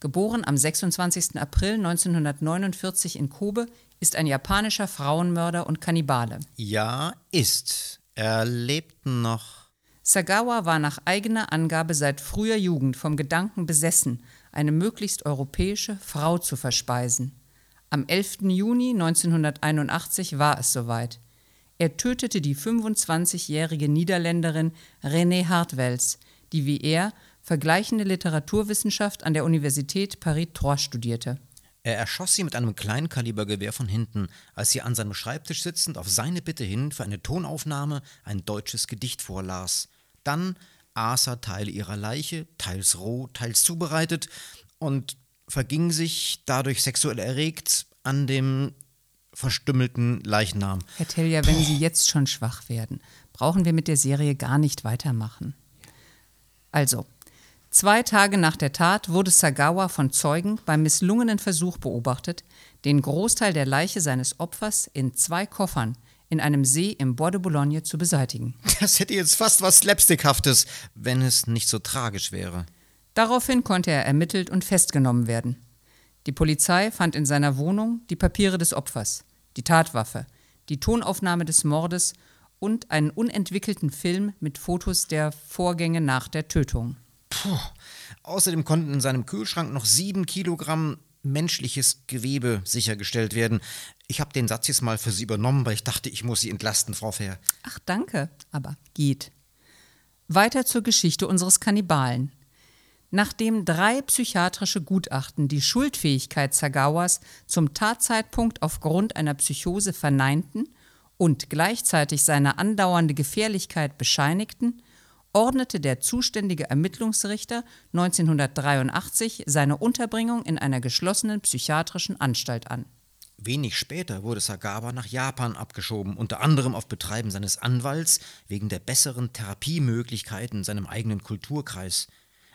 geboren am 26. April 1949 in Kobe, ist ein japanischer Frauenmörder und Kannibale. Ja, ist. Er lebt noch. Sagawa war nach eigener Angabe seit früher Jugend vom Gedanken besessen, eine möglichst europäische Frau zu verspeisen. Am 11. Juni 1981 war es soweit. Er tötete die 25-jährige Niederländerin René Hartwels, die wie er vergleichende Literaturwissenschaft an der Universität Paris-Troyes studierte. Er erschoss sie mit einem Kleinkalibergewehr von hinten, als sie an seinem Schreibtisch sitzend auf seine Bitte hin für eine Tonaufnahme ein deutsches Gedicht vorlas. Dann aß er Teile ihrer Leiche, teils roh, teils zubereitet, und verging sich, dadurch sexuell erregt, an dem verstümmelten Leichnam. Herr Telja, wenn Sie jetzt schon schwach werden, brauchen wir mit der Serie gar nicht weitermachen. Also, Zwei Tage nach der Tat wurde Sagawa von Zeugen beim misslungenen Versuch beobachtet, den Großteil der Leiche seines Opfers in zwei Koffern in einem See im Bois de Boulogne zu beseitigen. Das hätte jetzt fast was Slapstickhaftes, wenn es nicht so tragisch wäre. Daraufhin konnte er ermittelt und festgenommen werden. Die Polizei fand in seiner Wohnung die Papiere des Opfers, die Tatwaffe, die Tonaufnahme des Mordes und einen unentwickelten Film mit Fotos der Vorgänge nach der Tötung. Puh. Außerdem konnten in seinem Kühlschrank noch sieben Kilogramm menschliches Gewebe sichergestellt werden. Ich habe den Satz jetzt mal für Sie übernommen, weil ich dachte, ich muss Sie entlasten, Frau Fair. Ach, danke, aber geht. Weiter zur Geschichte unseres Kannibalen. Nachdem drei psychiatrische Gutachten die Schuldfähigkeit Zagawas zum Tatzeitpunkt aufgrund einer Psychose verneinten und gleichzeitig seine andauernde Gefährlichkeit bescheinigten, ordnete der zuständige Ermittlungsrichter 1983 seine Unterbringung in einer geschlossenen psychiatrischen Anstalt an. Wenig später wurde Sagawa nach Japan abgeschoben, unter anderem auf Betreiben seines Anwalts wegen der besseren Therapiemöglichkeiten in seinem eigenen Kulturkreis.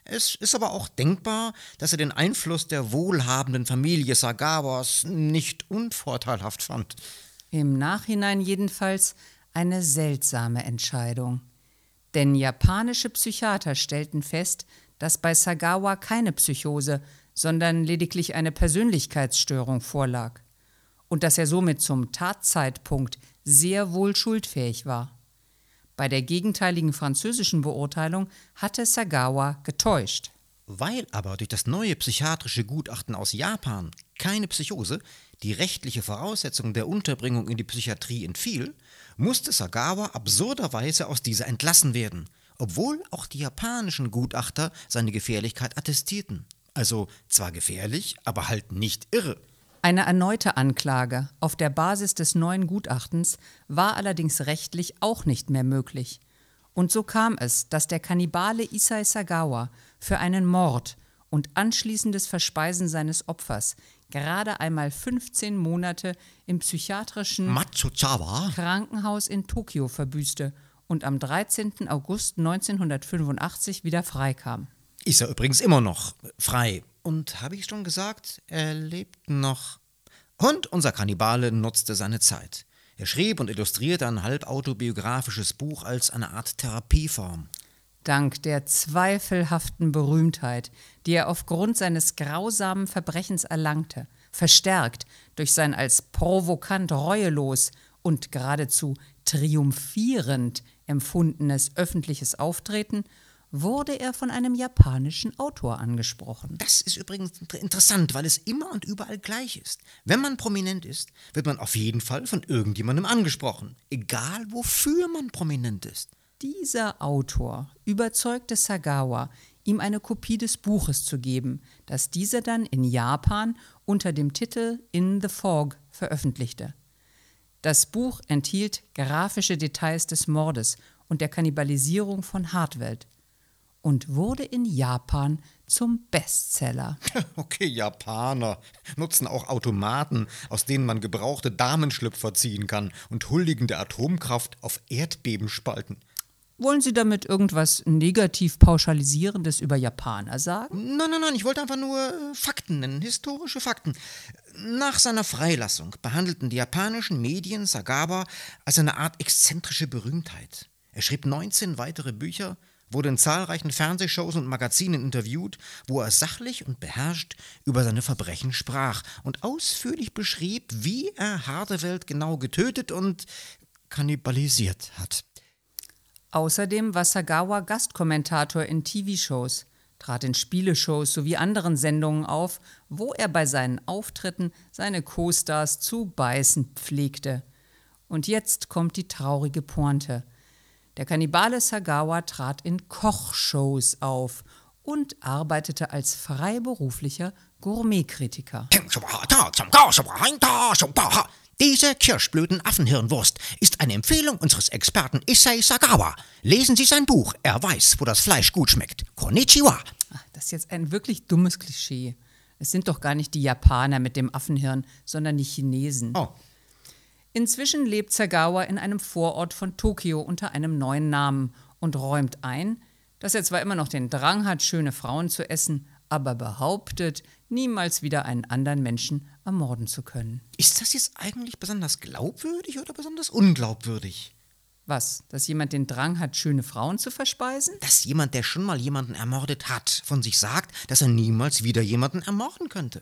Es ist aber auch denkbar, dass er den Einfluss der wohlhabenden Familie Sagawas nicht unvorteilhaft fand. Im Nachhinein jedenfalls eine seltsame Entscheidung. Denn japanische Psychiater stellten fest, dass bei Sagawa keine Psychose, sondern lediglich eine Persönlichkeitsstörung vorlag und dass er somit zum Tatzeitpunkt sehr wohl schuldfähig war. Bei der gegenteiligen französischen Beurteilung hatte Sagawa getäuscht. Weil aber durch das neue psychiatrische Gutachten aus Japan keine Psychose, die rechtliche Voraussetzung der Unterbringung in die Psychiatrie entfiel, musste Sagawa absurderweise aus dieser entlassen werden, obwohl auch die japanischen Gutachter seine Gefährlichkeit attestierten. Also zwar gefährlich, aber halt nicht irre. Eine erneute Anklage auf der Basis des neuen Gutachtens war allerdings rechtlich auch nicht mehr möglich. Und so kam es, dass der Kannibale Isai Sagawa für einen Mord und anschließendes Verspeisen seines Opfers gerade einmal 15 Monate im psychiatrischen Matsuzawa? Krankenhaus in Tokio verbüßte und am 13. August 1985 wieder freikam. Ist er übrigens immer noch frei. Und habe ich schon gesagt, er lebt noch. Und unser Kannibale nutzte seine Zeit. Er schrieb und illustrierte ein halb autobiografisches Buch als eine Art Therapieform. Dank der zweifelhaften Berühmtheit, die er aufgrund seines grausamen Verbrechens erlangte, verstärkt durch sein als provokant reuelos und geradezu triumphierend empfundenes öffentliches Auftreten, wurde er von einem japanischen Autor angesprochen. Das ist übrigens interessant, weil es immer und überall gleich ist. Wenn man prominent ist, wird man auf jeden Fall von irgendjemandem angesprochen, egal wofür man prominent ist. Dieser Autor überzeugte Sagawa, ihm eine Kopie des Buches zu geben, das dieser dann in Japan unter dem Titel In the Fog veröffentlichte. Das Buch enthielt grafische Details des Mordes und der Kannibalisierung von Hartwelt und wurde in Japan zum Bestseller. Okay, Japaner nutzen auch Automaten, aus denen man gebrauchte Damenschlüpfer ziehen kann und huldigen der Atomkraft auf Erdbeben spalten. Wollen Sie damit irgendwas negativ Pauschalisierendes über Japaner sagen? Nein, nein, nein, ich wollte einfach nur äh, Fakten nennen, historische Fakten. Nach seiner Freilassung behandelten die japanischen Medien Sagawa als eine Art exzentrische Berühmtheit. Er schrieb 19 weitere Bücher, wurde in zahlreichen Fernsehshows und Magazinen interviewt, wo er sachlich und beherrscht über seine Verbrechen sprach und ausführlich beschrieb, wie er Hardewelt genau getötet und kannibalisiert hat. Außerdem war Sagawa Gastkommentator in TV-Shows, trat in Spieleshows sowie anderen Sendungen auf, wo er bei seinen Auftritten seine Co-Stars zu beißen pflegte. Und jetzt kommt die traurige Pointe. Der Kannibale Sagawa trat in Kochshows auf und arbeitete als freiberuflicher Gourmetkritiker. Diese Kirschblüten-Affenhirnwurst ist eine Empfehlung unseres Experten Issei Sagawa. Lesen Sie sein Buch, er weiß, wo das Fleisch gut schmeckt. Konnichiwa. Ach, das ist jetzt ein wirklich dummes Klischee. Es sind doch gar nicht die Japaner mit dem Affenhirn, sondern die Chinesen. Oh. Inzwischen lebt Sagawa in einem Vorort von Tokio unter einem neuen Namen und räumt ein, dass er zwar immer noch den Drang hat, schöne Frauen zu essen, aber behauptet, niemals wieder einen anderen Menschen ermorden zu können. Ist das jetzt eigentlich besonders glaubwürdig oder besonders unglaubwürdig? Was? Dass jemand den Drang hat, schöne Frauen zu verspeisen? Dass jemand, der schon mal jemanden ermordet hat, von sich sagt, dass er niemals wieder jemanden ermorden könnte.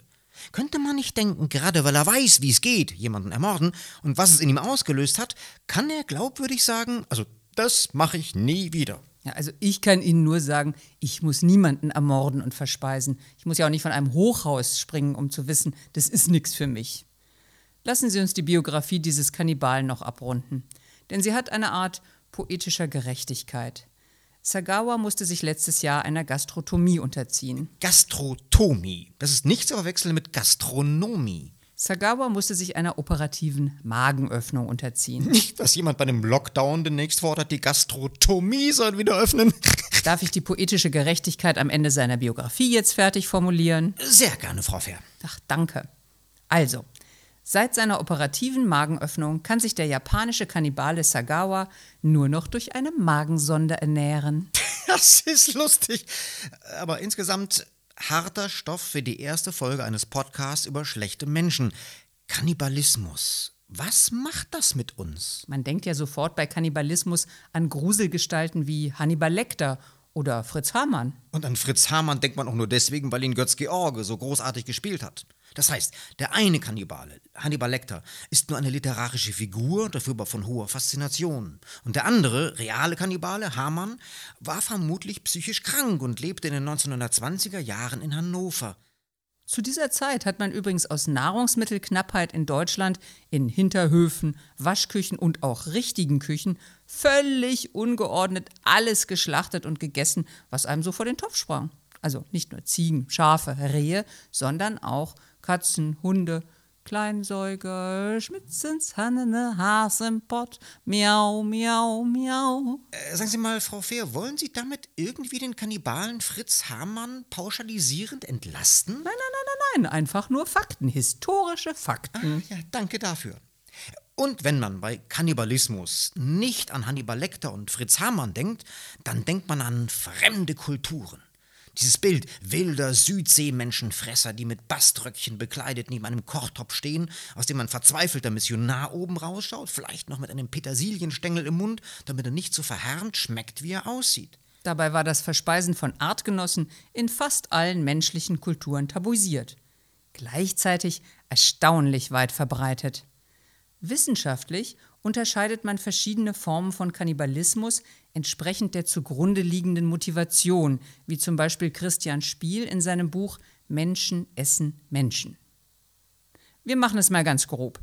Könnte man nicht denken, gerade weil er weiß, wie es geht, jemanden ermorden und was es in ihm ausgelöst hat, kann er glaubwürdig sagen, also das mache ich nie wieder. Ja, also ich kann Ihnen nur sagen, ich muss niemanden ermorden und verspeisen. Ich muss ja auch nicht von einem Hochhaus springen, um zu wissen, das ist nichts für mich. Lassen Sie uns die Biografie dieses Kannibalen noch abrunden, denn sie hat eine Art poetischer Gerechtigkeit. Sagawa musste sich letztes Jahr einer Gastrotomie unterziehen. Gastrotomie, das ist nicht zu verwechseln mit Gastronomie. Sagawa musste sich einer operativen Magenöffnung unterziehen. Nicht, dass jemand bei einem Lockdown demnächst fordert, die Gastrotomie soll wieder öffnen. Darf ich die poetische Gerechtigkeit am Ende seiner Biografie jetzt fertig formulieren? Sehr gerne, Frau Fair. Ach, danke. Also, seit seiner operativen Magenöffnung kann sich der japanische Kannibale Sagawa nur noch durch eine Magensonde ernähren. Das ist lustig. Aber insgesamt harter Stoff für die erste Folge eines Podcasts über schlechte Menschen. Kannibalismus. Was macht das mit uns? Man denkt ja sofort bei Kannibalismus an Gruselgestalten wie Hannibal Lecter oder Fritz Hamann. Und an Fritz Hamann denkt man auch nur deswegen, weil ihn Götz George so großartig gespielt hat. Das heißt, der eine Kannibale, Hannibal Lecter, ist nur eine literarische Figur, dafür aber von hoher Faszination. Und der andere, reale Kannibale, Hamann, war vermutlich psychisch krank und lebte in den 1920er Jahren in Hannover. Zu dieser Zeit hat man übrigens aus Nahrungsmittelknappheit in Deutschland in Hinterhöfen, Waschküchen und auch richtigen Küchen völlig ungeordnet alles geschlachtet und gegessen, was einem so vor den Topf sprang. Also nicht nur Ziegen, Schafe, Rehe, sondern auch Katzen, Hunde, Kleinsäuger, Schmitzens, Hannene, Has im Pott, miau, miau, miau. Äh, sagen Sie mal, Frau Fehr, wollen Sie damit irgendwie den Kannibalen Fritz Hamann pauschalisierend entlasten? Nein, nein, nein, nein, nein, einfach nur Fakten, historische Fakten. Ach, ja, danke dafür. Und wenn man bei Kannibalismus nicht an Hannibal Lecter und Fritz Hamann denkt, dann denkt man an fremde Kulturen. Dieses Bild wilder Südseemenschenfresser, die mit Baströckchen bekleidet neben einem Kochtopf stehen, aus dem ein verzweifelter Missionar oben rausschaut, vielleicht noch mit einem Petersilienstängel im Mund, damit er nicht so verhärmt schmeckt, wie er aussieht. Dabei war das Verspeisen von Artgenossen in fast allen menschlichen Kulturen tabuisiert. Gleichzeitig erstaunlich weit verbreitet. Wissenschaftlich unterscheidet man verschiedene Formen von Kannibalismus entsprechend der zugrunde liegenden Motivation, wie zum Beispiel Christian Spiel in seinem Buch Menschen essen Menschen. Wir machen es mal ganz grob.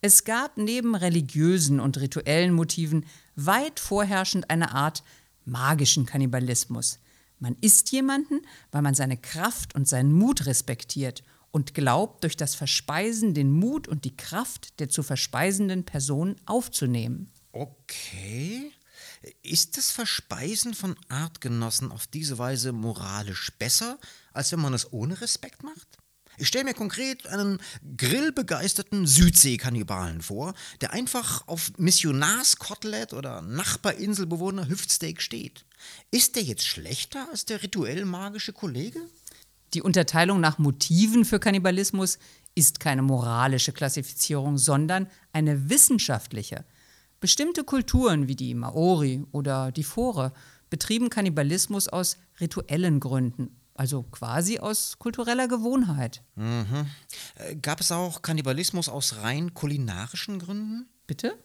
Es gab neben religiösen und rituellen Motiven weit vorherrschend eine Art magischen Kannibalismus. Man isst jemanden, weil man seine Kraft und seinen Mut respektiert und glaubt, durch das Verspeisen den Mut und die Kraft der zu verspeisenden Person aufzunehmen. Okay. Ist das Verspeisen von Artgenossen auf diese Weise moralisch besser, als wenn man es ohne Respekt macht? Ich stelle mir konkret einen grillbegeisterten Südseekannibalen vor, der einfach auf Missionarskotelett oder Nachbarinselbewohner Hüftsteak steht. Ist der jetzt schlechter als der rituell magische Kollege? Die Unterteilung nach Motiven für Kannibalismus ist keine moralische Klassifizierung, sondern eine wissenschaftliche. Bestimmte Kulturen wie die Maori oder die Fore betrieben Kannibalismus aus rituellen Gründen also quasi aus kultureller Gewohnheit. Mhm. Äh, gab es auch Kannibalismus aus rein kulinarischen Gründen? Bitte?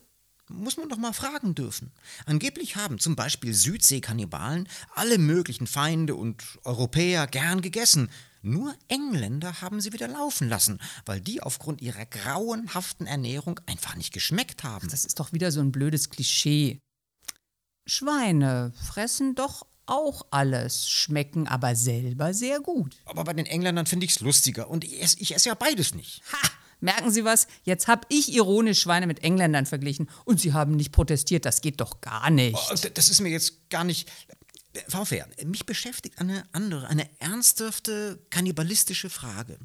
Muss man doch mal fragen dürfen. Angeblich haben zum Beispiel Südseekannibalen alle möglichen Feinde und Europäer gern gegessen. Nur Engländer haben sie wieder laufen lassen, weil die aufgrund ihrer grauenhaften Ernährung einfach nicht geschmeckt haben. Das ist doch wieder so ein blödes Klischee. Schweine fressen doch auch alles, schmecken aber selber sehr gut. Aber bei den Engländern finde ich es lustiger und ich esse, ich esse ja beides nicht. Ha! Merken Sie was? Jetzt habe ich ironisch Schweine mit Engländern verglichen und Sie haben nicht protestiert. Das geht doch gar nicht. Oh, das ist mir jetzt gar nicht. Frau Fair, mich beschäftigt eine andere, eine ernsthafte kannibalistische Frage.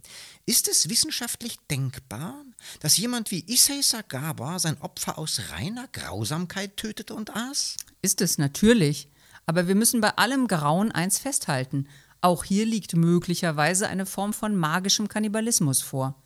Ist es wissenschaftlich denkbar, dass jemand wie Issei Sagawa sein Opfer aus reiner Grausamkeit tötete und aß? Ist es natürlich. Aber wir müssen bei allem Grauen eins festhalten. Auch hier liegt möglicherweise eine Form von magischem Kannibalismus vor.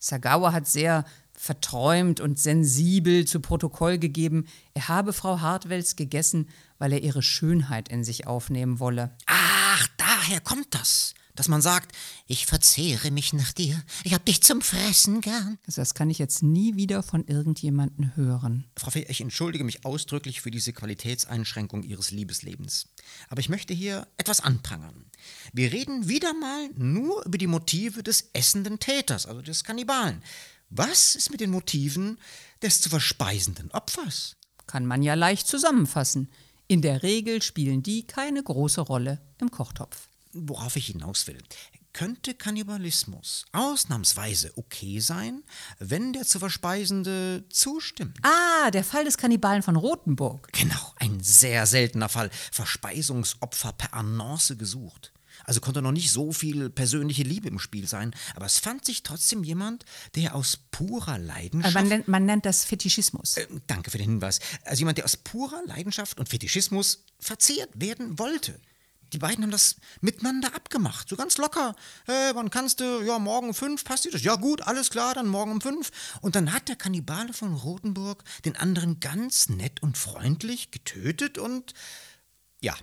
Sagawa hat sehr verträumt und sensibel zu Protokoll gegeben, er habe Frau Hartwels gegessen, weil er ihre Schönheit in sich aufnehmen wolle. Ach, daher kommt das dass man sagt, ich verzehre mich nach dir, ich hab dich zum Fressen gern. Also das kann ich jetzt nie wieder von irgendjemandem hören. Frau Fee, ich entschuldige mich ausdrücklich für diese Qualitätseinschränkung Ihres Liebeslebens. Aber ich möchte hier etwas anprangern. Wir reden wieder mal nur über die Motive des essenden Täters, also des Kannibalen. Was ist mit den Motiven des zu verspeisenden Opfers? Kann man ja leicht zusammenfassen. In der Regel spielen die keine große Rolle im Kochtopf worauf ich hinaus will. Könnte Kannibalismus ausnahmsweise okay sein, wenn der zu Verspeisende zustimmt? Ah, der Fall des Kannibalen von Rothenburg. Genau, ein sehr seltener Fall. Verspeisungsopfer per Annonce gesucht. Also konnte noch nicht so viel persönliche Liebe im Spiel sein, aber es fand sich trotzdem jemand, der aus purer Leidenschaft. Man nennt, man nennt das Fetischismus. Äh, danke für den Hinweis. Also jemand, der aus purer Leidenschaft und Fetischismus verzehrt werden wollte die beiden haben das miteinander abgemacht, so ganz locker. Hey, wann kannst du? Ja, morgen um fünf, passt dir das? Ja, gut, alles klar, dann morgen um fünf. Und dann hat der Kannibale von Rothenburg den anderen ganz nett und freundlich getötet und ja.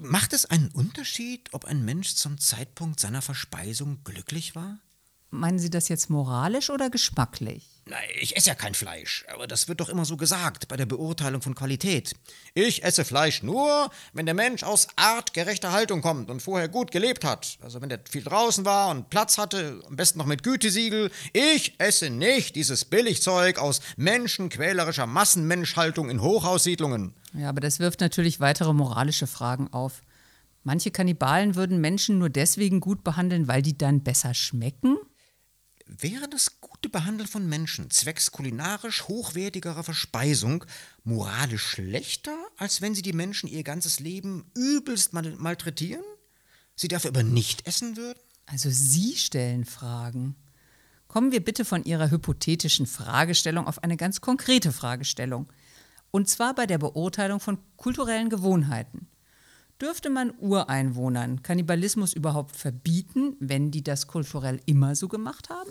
Macht es einen Unterschied, ob ein Mensch zum Zeitpunkt seiner Verspeisung glücklich war? Meinen Sie das jetzt moralisch oder geschmacklich? Nein, ich esse ja kein Fleisch, aber das wird doch immer so gesagt bei der Beurteilung von Qualität. Ich esse Fleisch nur, wenn der Mensch aus artgerechter Haltung kommt und vorher gut gelebt hat. Also wenn der viel draußen war und Platz hatte, am besten noch mit Gütesiegel. Ich esse nicht dieses Billigzeug aus menschenquälerischer Massenmenschhaltung in Hochhaussiedlungen. Ja, aber das wirft natürlich weitere moralische Fragen auf. Manche Kannibalen würden Menschen nur deswegen gut behandeln, weil die dann besser schmecken? Wäre das gute Behandeln von Menschen zwecks kulinarisch hochwertigerer Verspeisung moralisch schlechter, als wenn sie die Menschen ihr ganzes Leben übelst mal malträtieren? Sie dafür aber nicht essen würden? Also Sie stellen Fragen. Kommen wir bitte von Ihrer hypothetischen Fragestellung auf eine ganz konkrete Fragestellung. Und zwar bei der Beurteilung von kulturellen Gewohnheiten. Dürfte man Ureinwohnern Kannibalismus überhaupt verbieten, wenn die das kulturell immer so gemacht haben?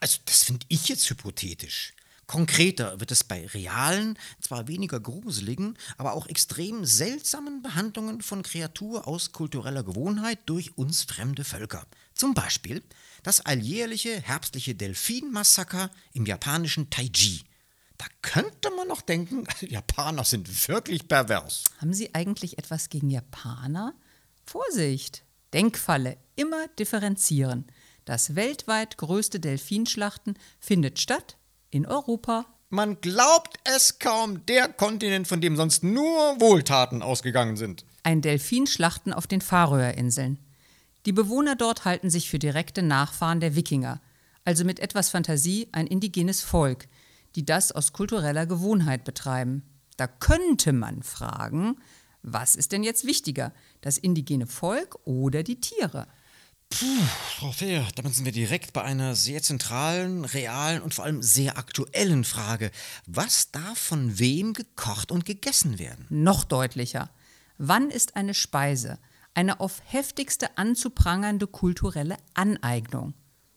Also das finde ich jetzt hypothetisch. Konkreter wird es bei realen, zwar weniger gruseligen, aber auch extrem seltsamen Behandlungen von Kreatur aus kultureller Gewohnheit durch uns fremde Völker. Zum Beispiel das alljährliche herbstliche Delfinmassaker im japanischen Taiji. Da könnte man noch denken, Japaner sind wirklich pervers. Haben Sie eigentlich etwas gegen Japaner? Vorsicht! Denkfalle, immer differenzieren. Das weltweit größte Delfinschlachten findet statt in Europa. Man glaubt es kaum, der Kontinent, von dem sonst nur Wohltaten ausgegangen sind. Ein Delfinschlachten auf den Färöerinseln. Die Bewohner dort halten sich für direkte Nachfahren der Wikinger, also mit etwas Fantasie ein indigenes Volk, die das aus kultureller Gewohnheit betreiben. Da könnte man fragen, was ist denn jetzt wichtiger, das indigene Volk oder die Tiere? Puh, Frau Fehr, damit sind wir direkt bei einer sehr zentralen, realen und vor allem sehr aktuellen Frage. Was darf von wem gekocht und gegessen werden? Noch deutlicher. Wann ist eine Speise eine auf heftigste anzuprangernde kulturelle Aneignung?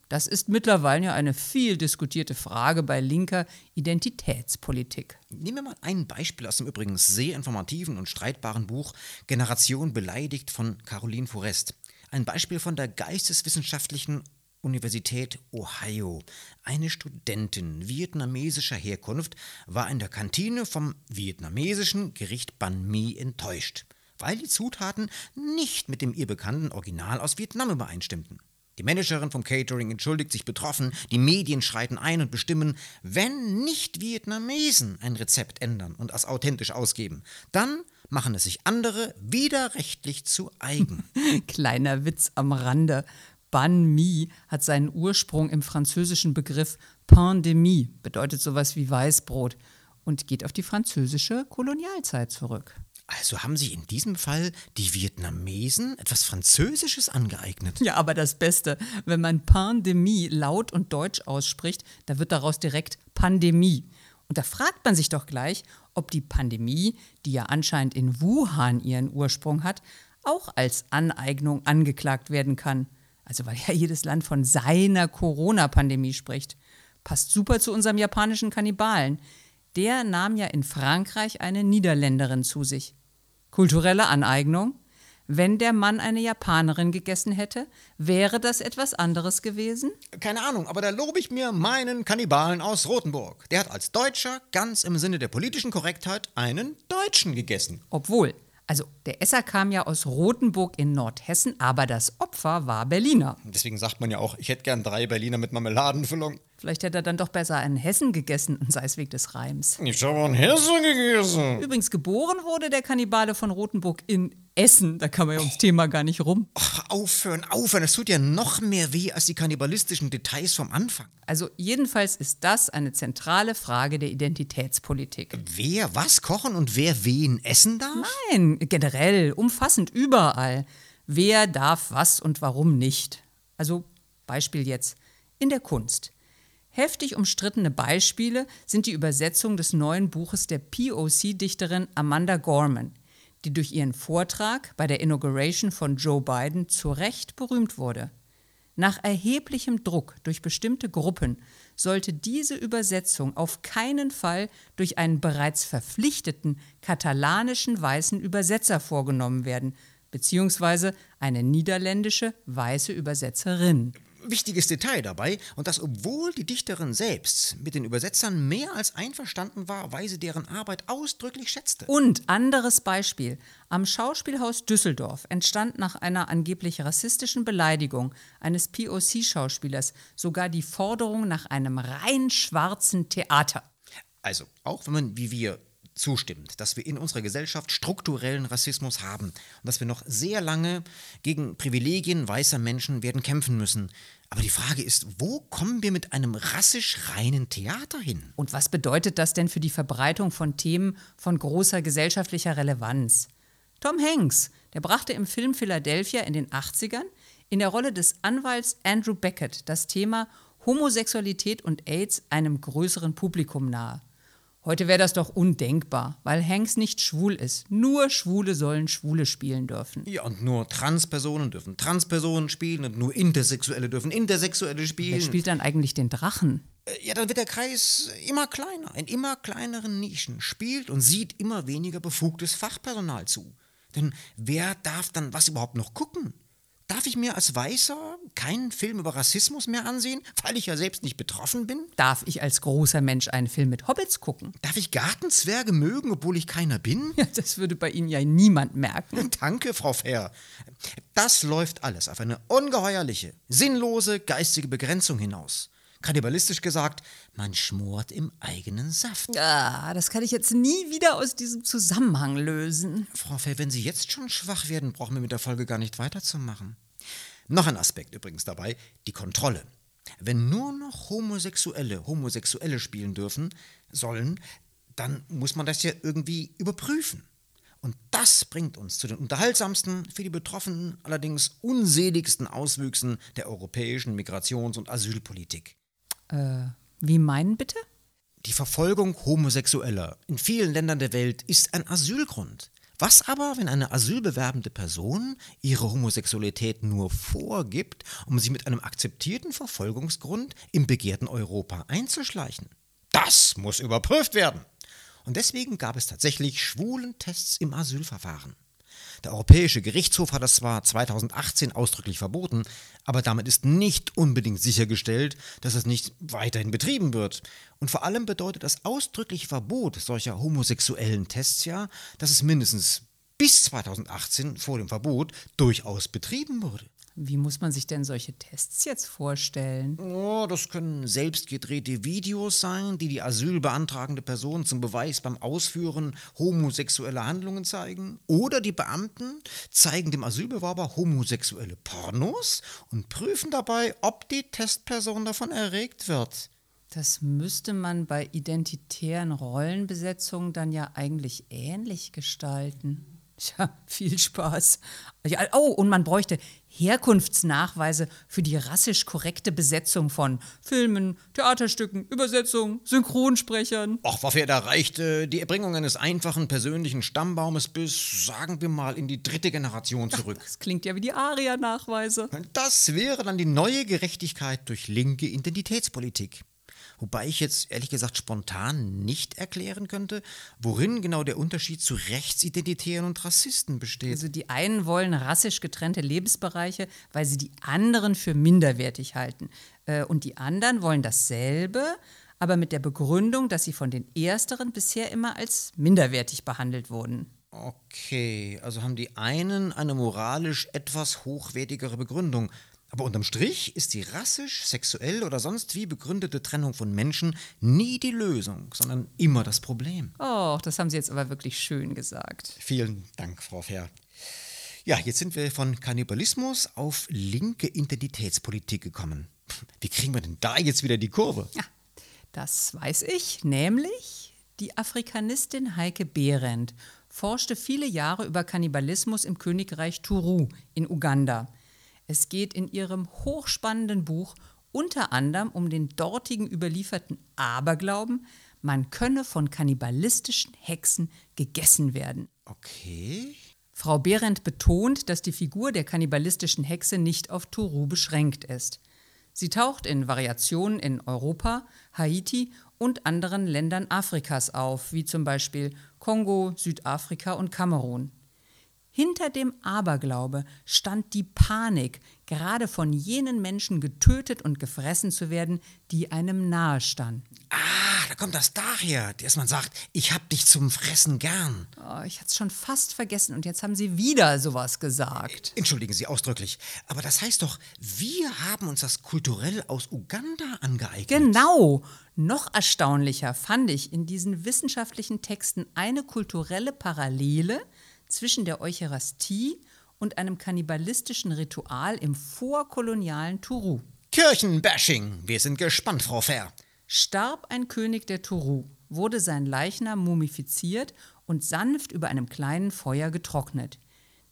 Das ist mittlerweile ja eine viel diskutierte Frage bei linker Identitätspolitik. Nehmen wir mal ein Beispiel aus dem übrigens sehr informativen und streitbaren Buch Generation beleidigt von Caroline Forest. Ein Beispiel von der geisteswissenschaftlichen Universität Ohio. Eine Studentin vietnamesischer Herkunft war in der Kantine vom vietnamesischen Gericht Banh Mi enttäuscht, weil die Zutaten nicht mit dem ihr bekannten Original aus Vietnam übereinstimmten. Die Managerin vom Catering entschuldigt sich betroffen, die Medien schreiten ein und bestimmen, wenn nicht Vietnamesen ein Rezept ändern und als authentisch ausgeben, dann machen es sich andere widerrechtlich zu eigen. Kleiner Witz am Rande. Banh mi hat seinen Ursprung im französischen Begriff pain de mie, bedeutet sowas wie Weißbrot und geht auf die französische Kolonialzeit zurück. Also haben sich in diesem Fall die Vietnamesen etwas Französisches angeeignet. Ja, aber das Beste, wenn man Pandemie laut und deutsch ausspricht, da wird daraus direkt Pandemie. Und da fragt man sich doch gleich, ob die Pandemie, die ja anscheinend in Wuhan ihren Ursprung hat, auch als Aneignung angeklagt werden kann. Also weil ja jedes Land von seiner Corona-Pandemie spricht. Passt super zu unserem japanischen Kannibalen. Der nahm ja in Frankreich eine Niederländerin zu sich. Kulturelle Aneignung? Wenn der Mann eine Japanerin gegessen hätte, wäre das etwas anderes gewesen? Keine Ahnung, aber da lobe ich mir meinen Kannibalen aus Rothenburg. Der hat als Deutscher ganz im Sinne der politischen Korrektheit einen Deutschen gegessen. Obwohl, also der Esser kam ja aus Rothenburg in Nordhessen, aber das Opfer war Berliner. Deswegen sagt man ja auch, ich hätte gern drei Berliner mit Marmeladenfüllung. Vielleicht hätte er dann doch besser einen Hessen gegessen und sei es wegen des Reims. Ich habe einen Hessen gegessen. Übrigens, geboren wurde der Kannibale von Rothenburg in Essen. Da kann man ja ums Thema gar nicht rum. Ach, aufhören, aufhören. Das tut ja noch mehr weh als die kannibalistischen Details vom Anfang. Also, jedenfalls ist das eine zentrale Frage der Identitätspolitik. Wer was kochen und wer wen essen darf? Nein, generell, umfassend, überall. Wer darf was und warum nicht? Also, Beispiel jetzt. In der Kunst. Heftig umstrittene Beispiele sind die Übersetzung des neuen Buches der POC-Dichterin Amanda Gorman, die durch ihren Vortrag bei der Inauguration von Joe Biden zu Recht berühmt wurde. Nach erheblichem Druck durch bestimmte Gruppen sollte diese Übersetzung auf keinen Fall durch einen bereits verpflichteten katalanischen weißen Übersetzer vorgenommen werden, beziehungsweise eine niederländische weiße Übersetzerin wichtiges Detail dabei, und das obwohl die Dichterin selbst mit den Übersetzern mehr als einverstanden war, weil sie deren Arbeit ausdrücklich schätzte. Und anderes Beispiel. Am Schauspielhaus Düsseldorf entstand nach einer angeblich rassistischen Beleidigung eines POC-Schauspielers sogar die Forderung nach einem rein schwarzen Theater. Also, auch wenn man wie wir zustimmt, dass wir in unserer Gesellschaft strukturellen Rassismus haben und dass wir noch sehr lange gegen Privilegien weißer Menschen werden kämpfen müssen. Aber die Frage ist, wo kommen wir mit einem rassisch reinen Theater hin? Und was bedeutet das denn für die Verbreitung von Themen von großer gesellschaftlicher Relevanz? Tom Hanks, der brachte im Film Philadelphia in den 80ern in der Rolle des Anwalts Andrew Beckett das Thema Homosexualität und AIDS einem größeren Publikum nahe. Heute wäre das doch undenkbar, weil Hanks nicht schwul ist. Nur Schwule sollen Schwule spielen dürfen. Ja, und nur Transpersonen dürfen Transpersonen spielen und nur Intersexuelle dürfen Intersexuelle spielen. Wer spielt dann eigentlich den Drachen? Äh, ja, dann wird der Kreis immer kleiner. In immer kleineren Nischen spielt und sieht immer weniger befugtes Fachpersonal zu. Denn wer darf dann was überhaupt noch gucken? Darf ich mir als Weißer keinen Film über Rassismus mehr ansehen, weil ich ja selbst nicht betroffen bin? Darf ich als großer Mensch einen Film mit Hobbits gucken? Darf ich Gartenzwerge mögen, obwohl ich keiner bin? Ja, das würde bei Ihnen ja niemand merken. Danke, Frau Fair. Das läuft alles auf eine ungeheuerliche, sinnlose geistige Begrenzung hinaus. Kannibalistisch gesagt, man schmort im eigenen Saft. Ah, das kann ich jetzt nie wieder aus diesem Zusammenhang lösen. Frau Fell, wenn Sie jetzt schon schwach werden, brauchen wir mit der Folge gar nicht weiterzumachen. Noch ein Aspekt übrigens dabei, die Kontrolle. Wenn nur noch Homosexuelle Homosexuelle spielen dürfen, sollen, dann muss man das ja irgendwie überprüfen. Und das bringt uns zu den unterhaltsamsten, für die Betroffenen allerdings unseligsten Auswüchsen der europäischen Migrations- und Asylpolitik. Äh, wie meinen bitte? Die Verfolgung Homosexueller in vielen Ländern der Welt ist ein Asylgrund. Was aber, wenn eine asylbewerbende Person ihre Homosexualität nur vorgibt, um sich mit einem akzeptierten Verfolgungsgrund im begehrten Europa einzuschleichen? Das muss überprüft werden. Und deswegen gab es tatsächlich Schwulentests im Asylverfahren. Der Europäische Gerichtshof hat das zwar 2018 ausdrücklich verboten, aber damit ist nicht unbedingt sichergestellt, dass es nicht weiterhin betrieben wird. Und vor allem bedeutet das ausdrückliche Verbot solcher homosexuellen Tests ja, dass es mindestens bis 2018 vor dem Verbot durchaus betrieben wurde. Wie muss man sich denn solche Tests jetzt vorstellen? Oh, das können selbstgedrehte Videos sein, die die asylbeantragende Person zum Beweis beim Ausführen homosexueller Handlungen zeigen. Oder die Beamten zeigen dem Asylbewerber homosexuelle Pornos und prüfen dabei, ob die Testperson davon erregt wird. Das müsste man bei identitären Rollenbesetzungen dann ja eigentlich ähnlich gestalten. Tja, viel Spaß. Ja, oh, und man bräuchte Herkunftsnachweise für die rassisch korrekte Besetzung von Filmen, Theaterstücken, Übersetzungen, Synchronsprechern. Ach, wofür da reicht äh, die Erbringung eines einfachen persönlichen Stammbaumes bis, sagen wir mal, in die dritte Generation zurück. Ach, das klingt ja wie die ARIA-Nachweise. Das wäre dann die neue Gerechtigkeit durch linke Identitätspolitik. Wobei ich jetzt ehrlich gesagt spontan nicht erklären könnte, worin genau der Unterschied zu Rechtsidentitären und Rassisten besteht. Also die einen wollen rassisch getrennte Lebensbereiche, weil sie die anderen für minderwertig halten. Äh, und die anderen wollen dasselbe, aber mit der Begründung, dass sie von den Ersteren bisher immer als minderwertig behandelt wurden. Okay, also haben die einen eine moralisch etwas hochwertigere Begründung, aber unterm Strich ist die rassisch, sexuell oder sonst wie begründete Trennung von Menschen nie die Lösung, sondern immer das Problem. Oh, das haben Sie jetzt aber wirklich schön gesagt. Vielen Dank, Frau Fair. Ja, jetzt sind wir von Kannibalismus auf linke Identitätspolitik gekommen. Wie kriegen wir denn da jetzt wieder die Kurve? Ja, das weiß ich, nämlich die Afrikanistin Heike Behrendt forschte viele Jahre über Kannibalismus im Königreich Turu in Uganda. Es geht in ihrem hochspannenden Buch unter anderem um den dortigen überlieferten Aberglauben, man könne von kannibalistischen Hexen gegessen werden. Okay. Frau Behrendt betont, dass die Figur der kannibalistischen Hexe nicht auf Turu beschränkt ist. Sie taucht in Variationen in Europa, Haiti und anderen Ländern Afrikas auf, wie zum Beispiel Kongo, Südafrika und Kamerun. Hinter dem Aberglaube stand die Panik, gerade von jenen Menschen getötet und gefressen zu werden, die einem nahestanden. Ah, da kommt das daher, dass man sagt, ich hab dich zum Fressen gern. Oh, ich hatte es schon fast vergessen und jetzt haben Sie wieder sowas gesagt. Entschuldigen Sie ausdrücklich, aber das heißt doch, wir haben uns das kulturell aus Uganda angeeignet. Genau. Noch erstaunlicher fand ich in diesen wissenschaftlichen Texten eine kulturelle Parallele, zwischen der Eucharistie und einem kannibalistischen Ritual im vorkolonialen Turu. Kirchenbashing. Wir sind gespannt, Frau Fair. Starb ein König der Turu, wurde sein Leichnam mumifiziert und sanft über einem kleinen Feuer getrocknet.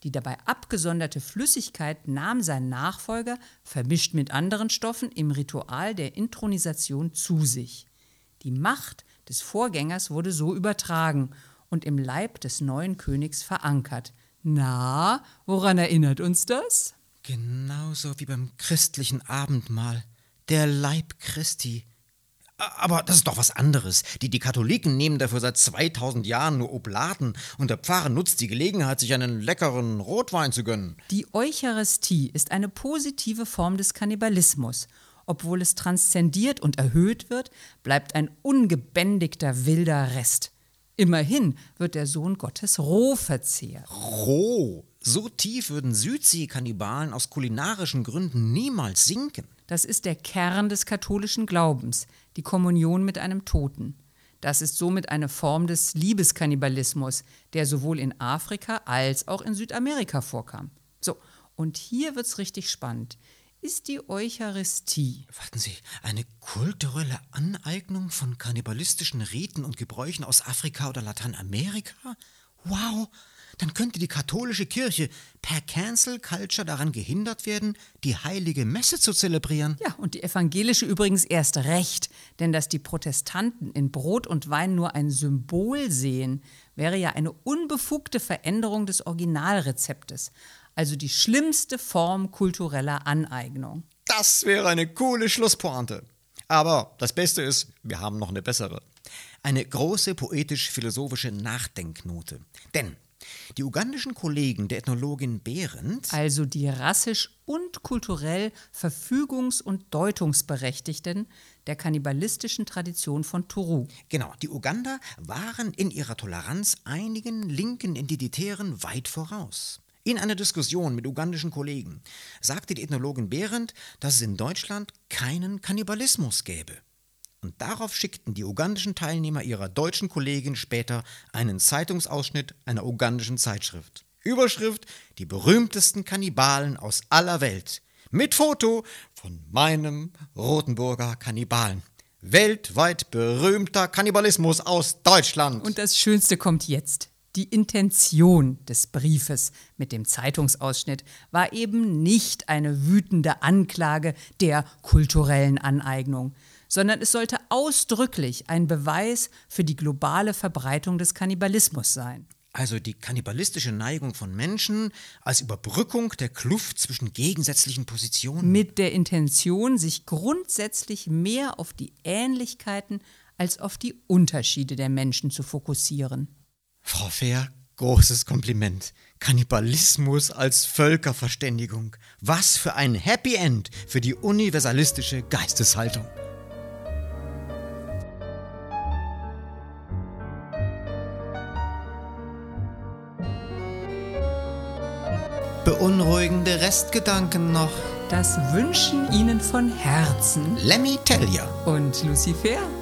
Die dabei abgesonderte Flüssigkeit nahm sein Nachfolger, vermischt mit anderen Stoffen, im Ritual der Intronisation zu sich. Die Macht des Vorgängers wurde so übertragen und im Leib des neuen Königs verankert. Na, woran erinnert uns das? Genauso wie beim christlichen Abendmahl. Der Leib Christi. Aber das ist doch was anderes. Die, die Katholiken nehmen dafür seit 2000 Jahren nur Oblaten und der Pfarrer nutzt die Gelegenheit, sich einen leckeren Rotwein zu gönnen. Die Eucharistie ist eine positive Form des Kannibalismus. Obwohl es transzendiert und erhöht wird, bleibt ein ungebändigter wilder Rest. Immerhin wird der Sohn Gottes roh verzehrt. Roh? So tief würden Südsee-Kannibalen aus kulinarischen Gründen niemals sinken. Das ist der Kern des katholischen Glaubens, die Kommunion mit einem Toten. Das ist somit eine Form des Liebeskannibalismus, der sowohl in Afrika als auch in Südamerika vorkam. So, und hier wird's richtig spannend. Ist die Eucharistie. Warten Sie, eine kulturelle Aneignung von kannibalistischen Riten und Gebräuchen aus Afrika oder Lateinamerika? Wow! Dann könnte die katholische Kirche per Cancel Culture daran gehindert werden, die heilige Messe zu zelebrieren. Ja, und die evangelische übrigens erst recht, denn dass die Protestanten in Brot und Wein nur ein Symbol sehen, wäre ja eine unbefugte Veränderung des Originalrezeptes, also die schlimmste Form kultureller Aneignung. Das wäre eine coole Schlusspointe. Aber das Beste ist, wir haben noch eine bessere. Eine große poetisch-philosophische Nachdenknote. Denn die ugandischen Kollegen der Ethnologin Behrendt, Also die rassisch und kulturell Verfügungs- und Deutungsberechtigten der kannibalistischen Tradition von Turu. genau, die Ugander waren in ihrer Toleranz einigen linken Identitären weit voraus. In einer Diskussion mit ugandischen Kollegen sagte die Ethnologin Behrendt, dass es in Deutschland keinen Kannibalismus gäbe. Und darauf schickten die ugandischen Teilnehmer ihrer deutschen Kollegin später einen Zeitungsausschnitt einer ugandischen Zeitschrift. Überschrift: Die berühmtesten Kannibalen aus aller Welt. Mit Foto von meinem Rotenburger Kannibalen. Weltweit berühmter Kannibalismus aus Deutschland. Und das Schönste kommt jetzt. Die Intention des Briefes mit dem Zeitungsausschnitt war eben nicht eine wütende Anklage der kulturellen Aneignung, sondern es sollte ausdrücklich ein Beweis für die globale Verbreitung des Kannibalismus sein. Also die kannibalistische Neigung von Menschen als Überbrückung der Kluft zwischen gegensätzlichen Positionen. Mit der Intention, sich grundsätzlich mehr auf die Ähnlichkeiten als auf die Unterschiede der Menschen zu fokussieren. Frau Fair, großes Kompliment. Kannibalismus als Völkerverständigung. Was für ein Happy End für die universalistische Geisteshaltung. Beunruhigende Restgedanken noch. Das wünschen Ihnen von Herzen Lemmy Tellier. und Lucifer.